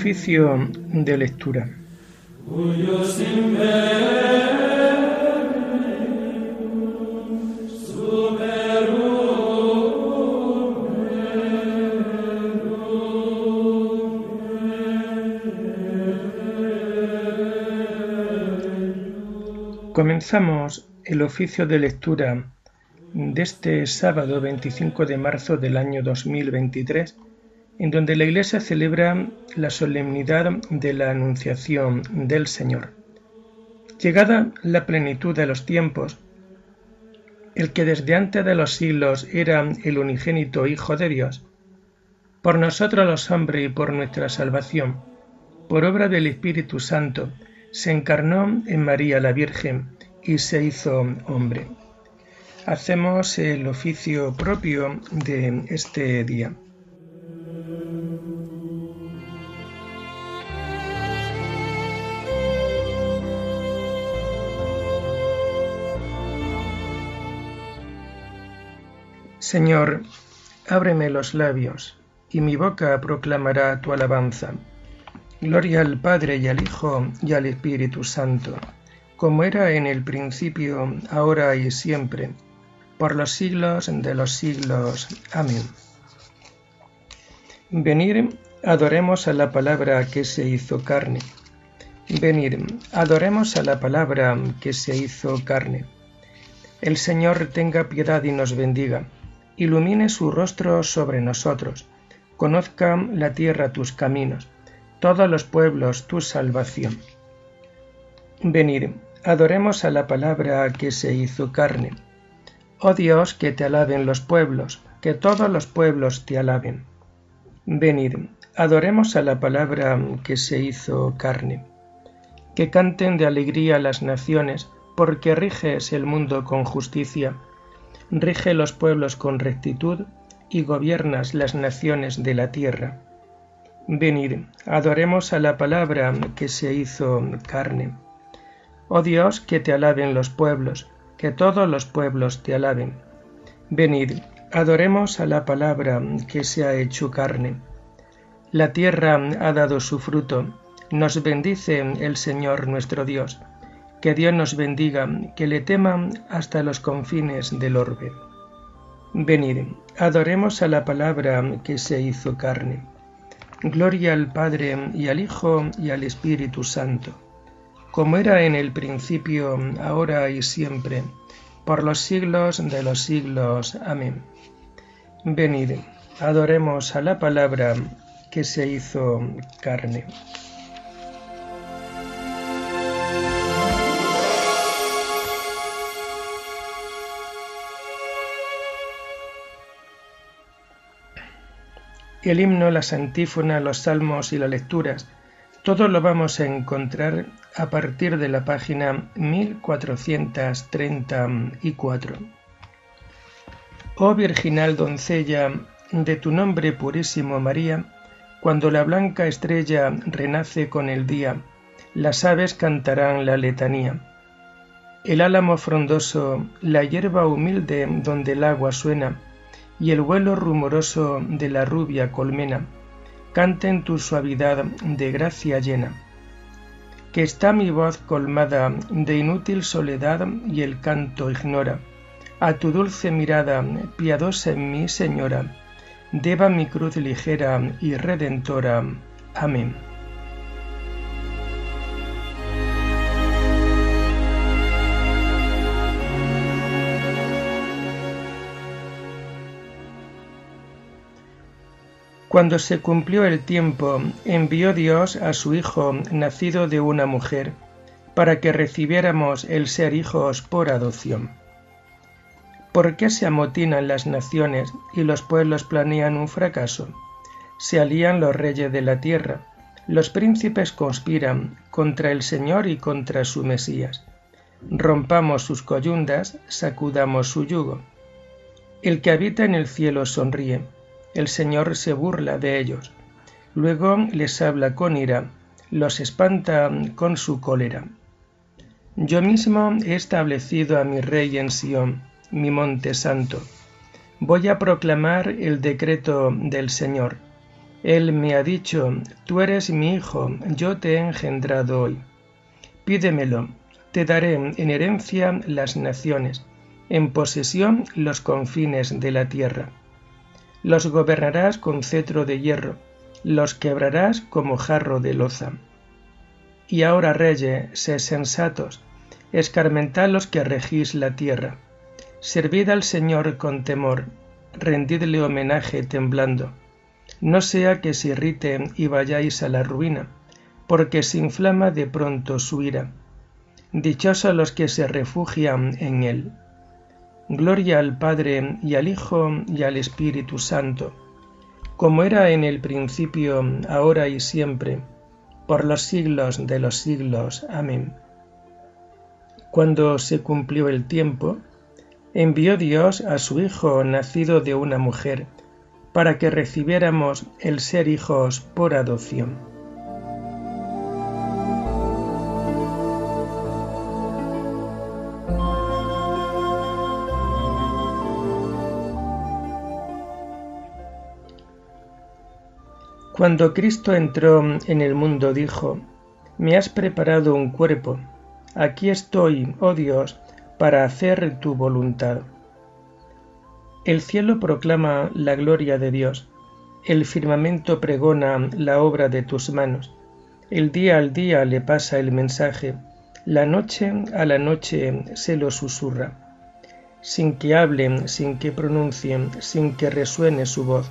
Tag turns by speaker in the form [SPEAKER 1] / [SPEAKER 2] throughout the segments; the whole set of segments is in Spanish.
[SPEAKER 1] Oficio de lectura. Comenzamos el oficio de lectura de este sábado 25 de marzo del año 2023 en donde la Iglesia celebra la solemnidad de la Anunciación del Señor. Llegada la plenitud de los tiempos, el que desde antes de los siglos era el unigénito Hijo de Dios, por nosotros los hombres y por nuestra salvación, por obra del Espíritu Santo, se encarnó en María la Virgen y se hizo hombre. Hacemos el oficio propio de este día. Señor, ábreme los labios, y mi boca proclamará tu alabanza. Gloria al Padre y al Hijo y al Espíritu Santo, como era en el principio, ahora y siempre, por los siglos de los siglos. Amén. Venid, adoremos a la palabra que se hizo carne. Venid, adoremos a la palabra que se hizo carne. El Señor tenga piedad y nos bendiga ilumine su rostro sobre nosotros, conozca la tierra tus caminos, todos los pueblos tu salvación. Venid, adoremos a la palabra que se hizo carne. Oh Dios, que te alaben los pueblos, que todos los pueblos te alaben. Venid, adoremos a la palabra que se hizo carne. Que canten de alegría las naciones, porque riges el mundo con justicia rige los pueblos con rectitud y gobiernas las naciones de la tierra. Venid, adoremos a la palabra que se hizo carne. Oh Dios, que te alaben los pueblos, que todos los pueblos te alaben. Venid, adoremos a la palabra que se ha hecho carne. La tierra ha dado su fruto, nos bendice el Señor nuestro Dios que Dios nos bendiga, que le teman hasta los confines del orbe. Venid, adoremos a la palabra que se hizo carne. Gloria al Padre y al Hijo y al Espíritu Santo, como era en el principio, ahora y siempre, por los siglos de los siglos. Amén. Venid, adoremos a la palabra que se hizo carne. El himno, las antífonas, los salmos y las lecturas, todo lo vamos a encontrar a partir de la página 1434. Oh virginal doncella, de tu nombre purísimo María, cuando la blanca estrella renace con el día, las aves cantarán la letanía. El álamo frondoso, la hierba humilde donde el agua suena, y el vuelo rumoroso de la rubia colmena en tu suavidad de gracia llena. Que está mi voz colmada de inútil soledad y el canto ignora. A tu dulce mirada, piadosa en mí, Señora, deba mi cruz ligera y redentora. Amén. Cuando se cumplió el tiempo, envió Dios a su Hijo nacido de una mujer, para que recibiéramos el ser hijos por adopción. ¿Por qué se amotinan las naciones y los pueblos planean un fracaso? Se alían los reyes de la tierra, los príncipes conspiran contra el Señor y contra su Mesías. Rompamos sus coyundas, sacudamos su yugo. El que habita en el cielo sonríe el Señor se burla de ellos. Luego les habla con ira, los espanta con su cólera. Yo mismo he establecido a mi rey en Sión, mi monte santo. Voy a proclamar el decreto del Señor. Él me ha dicho, tú eres mi hijo, yo te he engendrado hoy. Pídemelo, te daré en herencia las naciones, en posesión los confines de la tierra. Los gobernarás con cetro de hierro, los quebrarás como jarro de loza. Y ahora, reyes, sé sensatos, escarmentad los que regís la tierra. Servid al Señor con temor, rendidle homenaje temblando. No sea que se irrite y vayáis a la ruina, porque se inflama de pronto su ira. Dichosos los que se refugian en él. Gloria al Padre y al Hijo y al Espíritu Santo, como era en el principio, ahora y siempre, por los siglos de los siglos. Amén. Cuando se cumplió el tiempo, envió Dios a su Hijo nacido de una mujer, para que recibiéramos el ser hijos por adopción. Cuando Cristo entró en el mundo dijo, Me has preparado un cuerpo, aquí estoy, oh Dios, para hacer tu voluntad. El cielo proclama la gloria de Dios, el firmamento pregona la obra de tus manos, el día al día le pasa el mensaje, la noche a la noche se lo susurra, sin que hablen, sin que pronuncien, sin que resuene su voz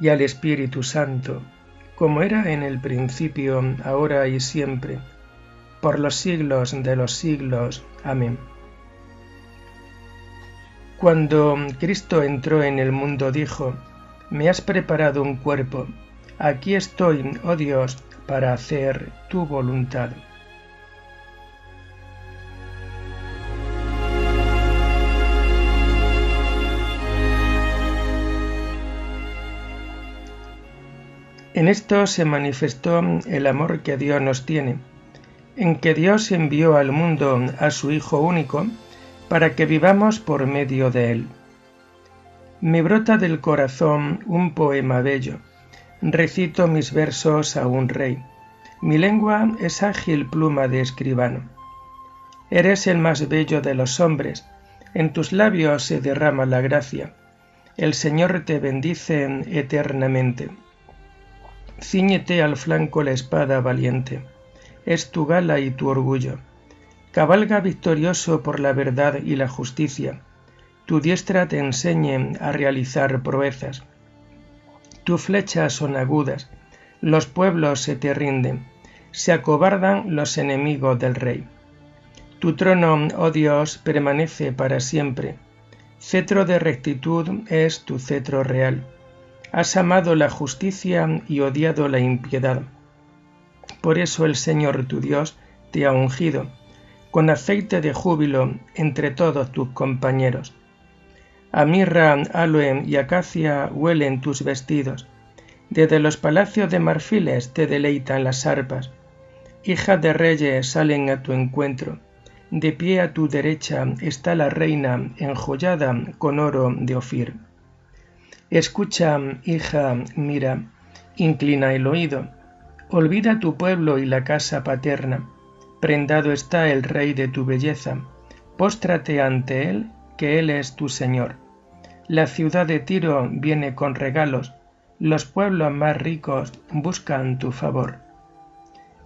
[SPEAKER 1] y al Espíritu Santo, como era en el principio, ahora y siempre, por los siglos de los siglos. Amén. Cuando Cristo entró en el mundo dijo, Me has preparado un cuerpo, aquí estoy, oh Dios, para hacer tu voluntad. En esto se manifestó el amor que Dios nos tiene, en que Dios envió al mundo a su Hijo único para que vivamos por medio de él. Me brota del corazón un poema bello, recito mis versos a un rey, mi lengua es ágil pluma de escribano. Eres el más bello de los hombres, en tus labios se derrama la gracia, el Señor te bendice eternamente. Cíñete al flanco la espada valiente, es tu gala y tu orgullo. Cabalga victorioso por la verdad y la justicia, tu diestra te enseñe a realizar proezas. Tus flechas son agudas, los pueblos se te rinden, se acobardan los enemigos del rey. Tu trono, oh Dios, permanece para siempre. Cetro de rectitud es tu cetro real Has amado la justicia y odiado la impiedad. Por eso el Señor tu Dios te ha ungido con aceite de júbilo entre todos tus compañeros. A mirra, aloe y acacia huelen tus vestidos. Desde los palacios de marfiles te deleitan las arpas. Hijas de reyes salen a tu encuentro. De pie a tu derecha está la reina enjollada con oro de Ofir. Escucha, hija, mira, inclina el oído, olvida tu pueblo y la casa paterna, prendado está el rey de tu belleza, póstrate ante él, que él es tu señor. La ciudad de Tiro viene con regalos, los pueblos más ricos buscan tu favor.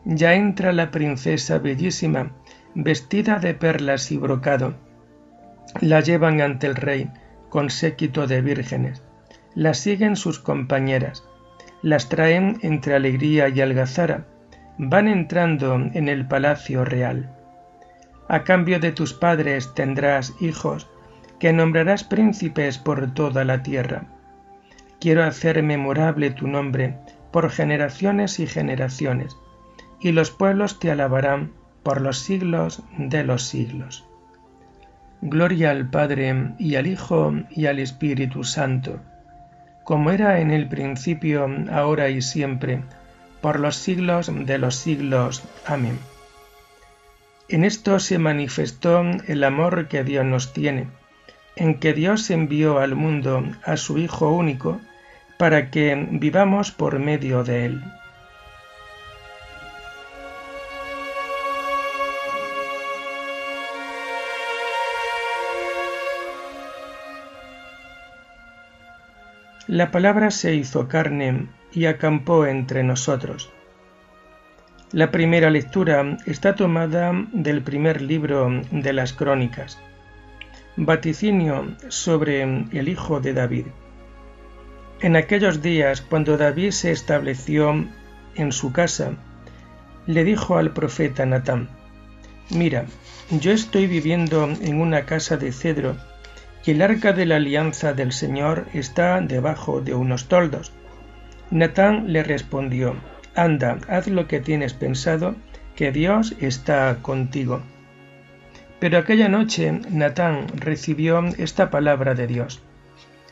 [SPEAKER 1] Ya entra la princesa bellísima, vestida de perlas y brocado. La llevan ante el rey, con séquito de vírgenes las siguen sus compañeras, las traen entre alegría y algazara, van entrando en el palacio real. A cambio de tus padres tendrás hijos, que nombrarás príncipes por toda la tierra. Quiero hacer memorable tu nombre por generaciones y generaciones, y los pueblos te alabarán por los siglos de los siglos. Gloria al Padre y al Hijo y al Espíritu Santo, como era en el principio, ahora y siempre, por los siglos de los siglos. Amén. En esto se manifestó el amor que Dios nos tiene, en que Dios envió al mundo a su Hijo único, para que vivamos por medio de él. La palabra se hizo carne y acampó entre nosotros. La primera lectura está tomada del primer libro de las Crónicas, vaticinio sobre el hijo de David. En aquellos días, cuando David se estableció en su casa, le dijo al profeta Natán, Mira, yo estoy viviendo en una casa de cedro y el arca de la alianza del Señor está debajo de unos toldos. Natán le respondió, Anda, haz lo que tienes pensado, que Dios está contigo. Pero aquella noche Natán recibió esta palabra de Dios.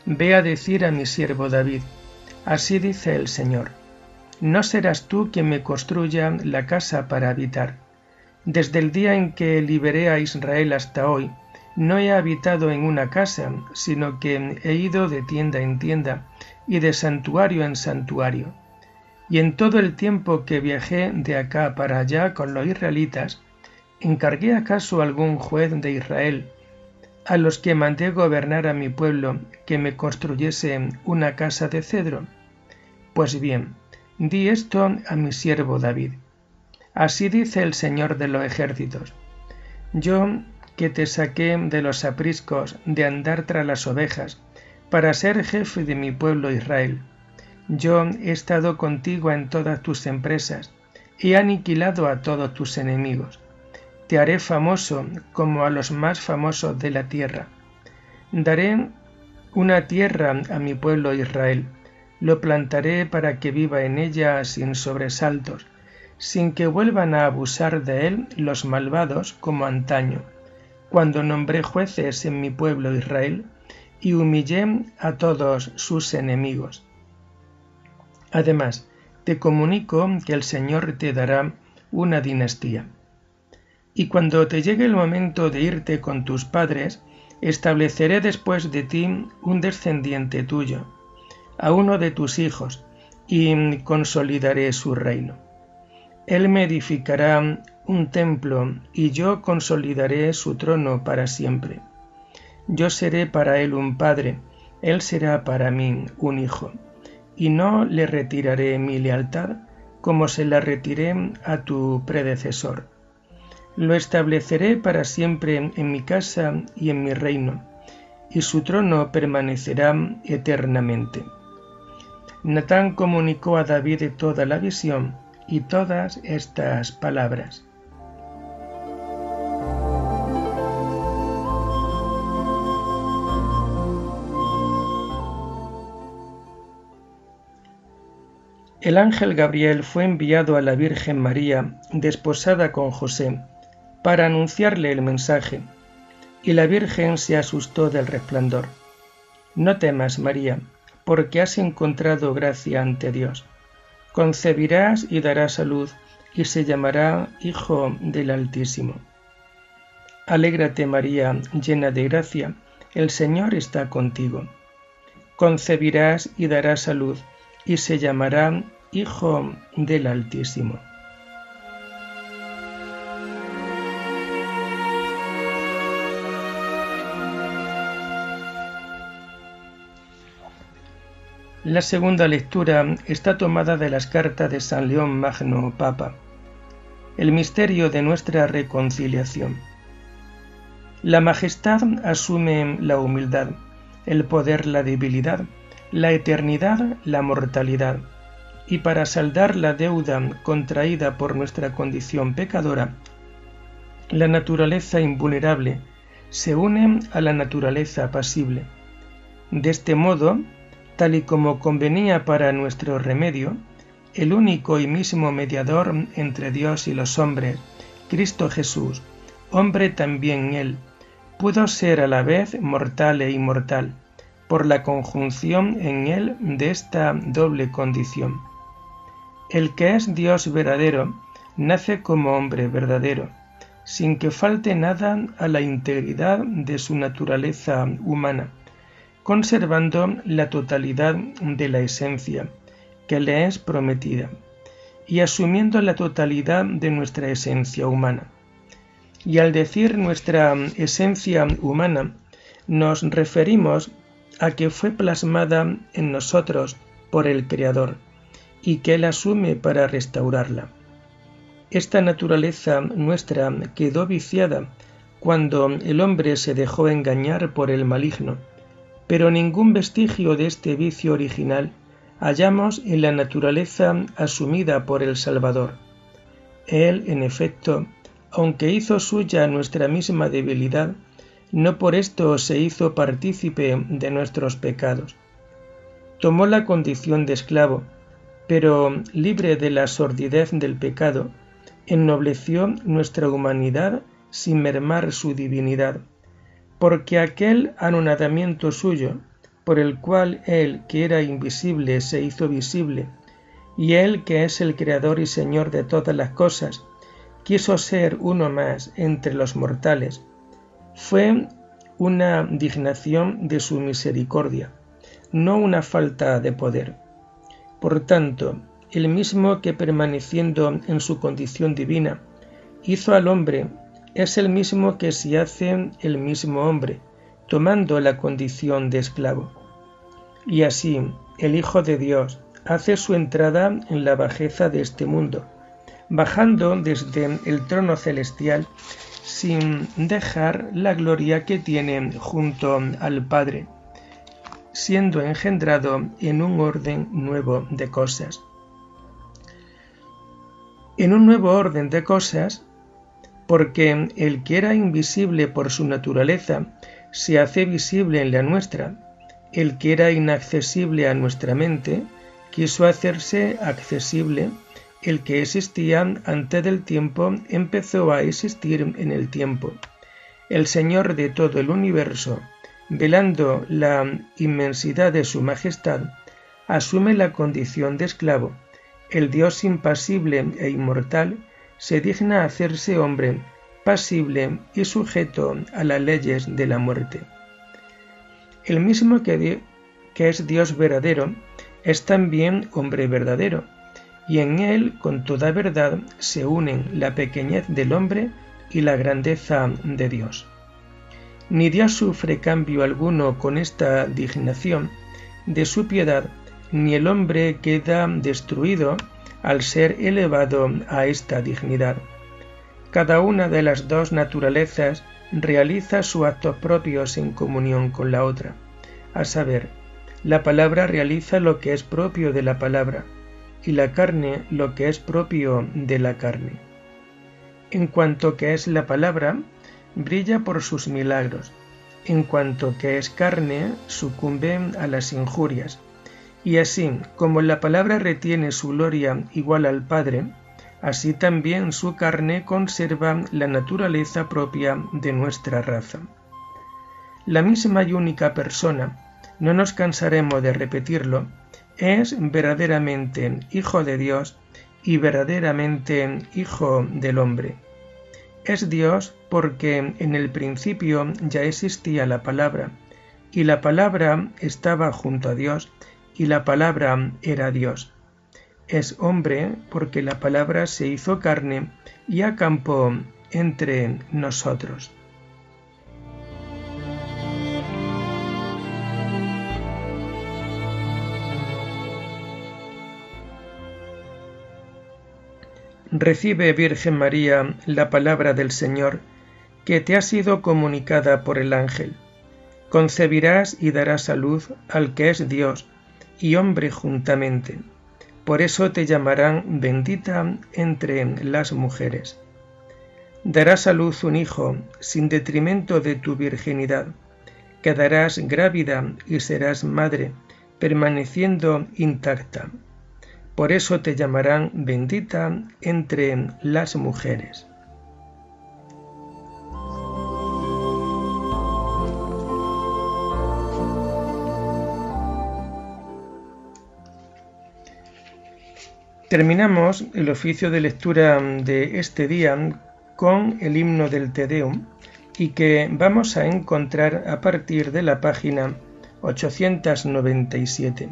[SPEAKER 1] Ve a decir a mi siervo David, así dice el Señor, no serás tú quien me construya la casa para habitar. Desde el día en que liberé a Israel hasta hoy, no he habitado en una casa, sino que he ido de tienda en tienda y de santuario en santuario. Y en todo el tiempo que viajé de acá para allá con los israelitas, ¿encargué acaso algún juez de Israel a los que mandé gobernar a mi pueblo que me construyese una casa de cedro? Pues bien, di esto a mi siervo David. Así dice el Señor de los ejércitos. Yo que te saqué de los apriscos de andar tras las ovejas, para ser jefe de mi pueblo Israel. Yo he estado contigo en todas tus empresas, he aniquilado a todos tus enemigos. Te haré famoso como a los más famosos de la tierra. Daré una tierra a mi pueblo Israel, lo plantaré para que viva en ella sin sobresaltos, sin que vuelvan a abusar de él los malvados como antaño cuando nombré jueces en mi pueblo Israel y humillé a todos sus enemigos. Además, te comunico que el Señor te dará una dinastía. Y cuando te llegue el momento de irte con tus padres, estableceré después de ti un descendiente tuyo, a uno de tus hijos, y consolidaré su reino. Él me edificará un templo, y yo consolidaré su trono para siempre. Yo seré para él un padre, él será para mí un hijo, y no le retiraré mi lealtad como se la retiré a tu predecesor. Lo estableceré para siempre en mi casa y en mi reino, y su trono permanecerá eternamente. Natán comunicó a David toda la visión y todas estas palabras. El ángel Gabriel fue enviado a la Virgen María, desposada con José, para anunciarle el mensaje, y la Virgen se asustó del resplandor. No temas, María, porque has encontrado gracia ante Dios. Concebirás y darás a luz, y se llamará Hijo del Altísimo. Alégrate, María, llena de gracia, el Señor está contigo. Concebirás y darás a luz, y se llamará Hijo del Altísimo. La segunda lectura está tomada de las cartas de San León Magno Papa. El misterio de nuestra reconciliación. La majestad asume la humildad, el poder la debilidad, la eternidad la mortalidad y para saldar la deuda contraída por nuestra condición pecadora, la naturaleza invulnerable se une a la naturaleza pasible. De este modo, tal y como convenía para nuestro remedio, el único y mismo mediador entre Dios y los hombres, Cristo Jesús, hombre también él, pudo ser a la vez mortal e inmortal, por la conjunción en él de esta doble condición. El que es Dios verdadero, nace como hombre verdadero, sin que falte nada a la integridad de su naturaleza humana, conservando la totalidad de la esencia que le es prometida, y asumiendo la totalidad de nuestra esencia humana. Y al decir nuestra esencia humana, nos referimos a que fue plasmada en nosotros por el Creador y que Él asume para restaurarla. Esta naturaleza nuestra quedó viciada cuando el hombre se dejó engañar por el maligno, pero ningún vestigio de este vicio original hallamos en la naturaleza asumida por el Salvador. Él, en efecto, aunque hizo suya nuestra misma debilidad, no por esto se hizo partícipe de nuestros pecados. Tomó la condición de esclavo, pero libre de la sordidez del pecado, ennobleció nuestra humanidad sin mermar su divinidad, porque aquel anonadamiento suyo, por el cual Él que era invisible se hizo visible, y Él que es el Creador y Señor de todas las cosas, quiso ser uno más entre los mortales, fue una dignación de su misericordia, no una falta de poder. Por tanto, el mismo que permaneciendo en su condición divina, hizo al hombre, es el mismo que se hace el mismo hombre, tomando la condición de esclavo. Y así, el Hijo de Dios hace su entrada en la bajeza de este mundo, bajando desde el trono celestial sin dejar la gloria que tiene junto al Padre, siendo engendrado en un orden nuevo de cosas. En un nuevo orden de cosas, porque el que era invisible por su naturaleza se hace visible en la nuestra, el que era inaccesible a nuestra mente quiso hacerse accesible el que existía antes del tiempo empezó a existir en el tiempo. El Señor de todo el universo, velando la inmensidad de su majestad, asume la condición de esclavo. El Dios impasible e inmortal se digna hacerse hombre, pasible y sujeto a las leyes de la muerte. El mismo que, que es Dios verdadero, es también hombre verdadero, y en él con toda verdad se unen la pequeñez del hombre y la grandeza de Dios. Ni Dios sufre cambio alguno con esta dignación de su piedad, ni el hombre queda destruido al ser elevado a esta dignidad. Cada una de las dos naturalezas realiza sus actos propios en comunión con la otra, a saber, la palabra realiza lo que es propio de la palabra, y la carne lo que es propio de la carne. En cuanto que es la palabra, brilla por sus milagros, en cuanto que es carne, sucumbe a las injurias, y así como la palabra retiene su gloria igual al Padre, así también su carne conserva la naturaleza propia de nuestra raza. La misma y única persona, no nos cansaremos de repetirlo, es verdaderamente Hijo de Dios y verdaderamente Hijo del hombre. Es Dios porque en el principio ya existía la palabra, y la palabra estaba junto a Dios, y la palabra era Dios. Es hombre porque la palabra se hizo carne y acampó entre nosotros. Recibe, Virgen María, la palabra del Señor, que te ha sido comunicada por el ángel. Concebirás y darás a luz al que es Dios y hombre juntamente. Por eso te llamarán bendita entre las mujeres. Darás a luz un hijo sin detrimento de tu virginidad. Quedarás grávida y serás madre, permaneciendo intacta por eso te llamarán bendita entre las mujeres. Terminamos el oficio de lectura de este día con el himno del Te Deum y que vamos a encontrar a partir de la página 897.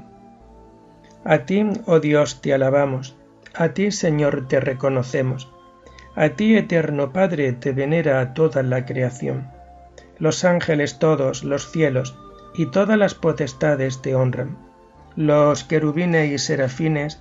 [SPEAKER 1] A ti, oh Dios, te alabamos, a ti, Señor, te reconocemos, a ti, eterno Padre, te venera toda la creación. Los ángeles todos, los cielos y todas las potestades te honran. Los querubines y serafines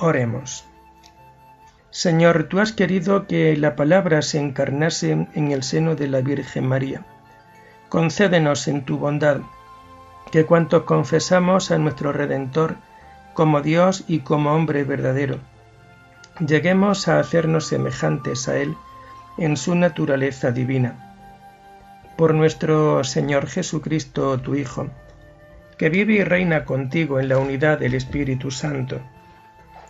[SPEAKER 1] Oremos. Señor, tú has querido que la palabra se encarnase en el seno de la Virgen María. Concédenos en tu bondad que cuantos confesamos a nuestro Redentor como Dios y como hombre verdadero, lleguemos a hacernos semejantes a Él en su naturaleza divina. Por nuestro Señor Jesucristo, tu Hijo, que vive y reina contigo en la unidad del Espíritu Santo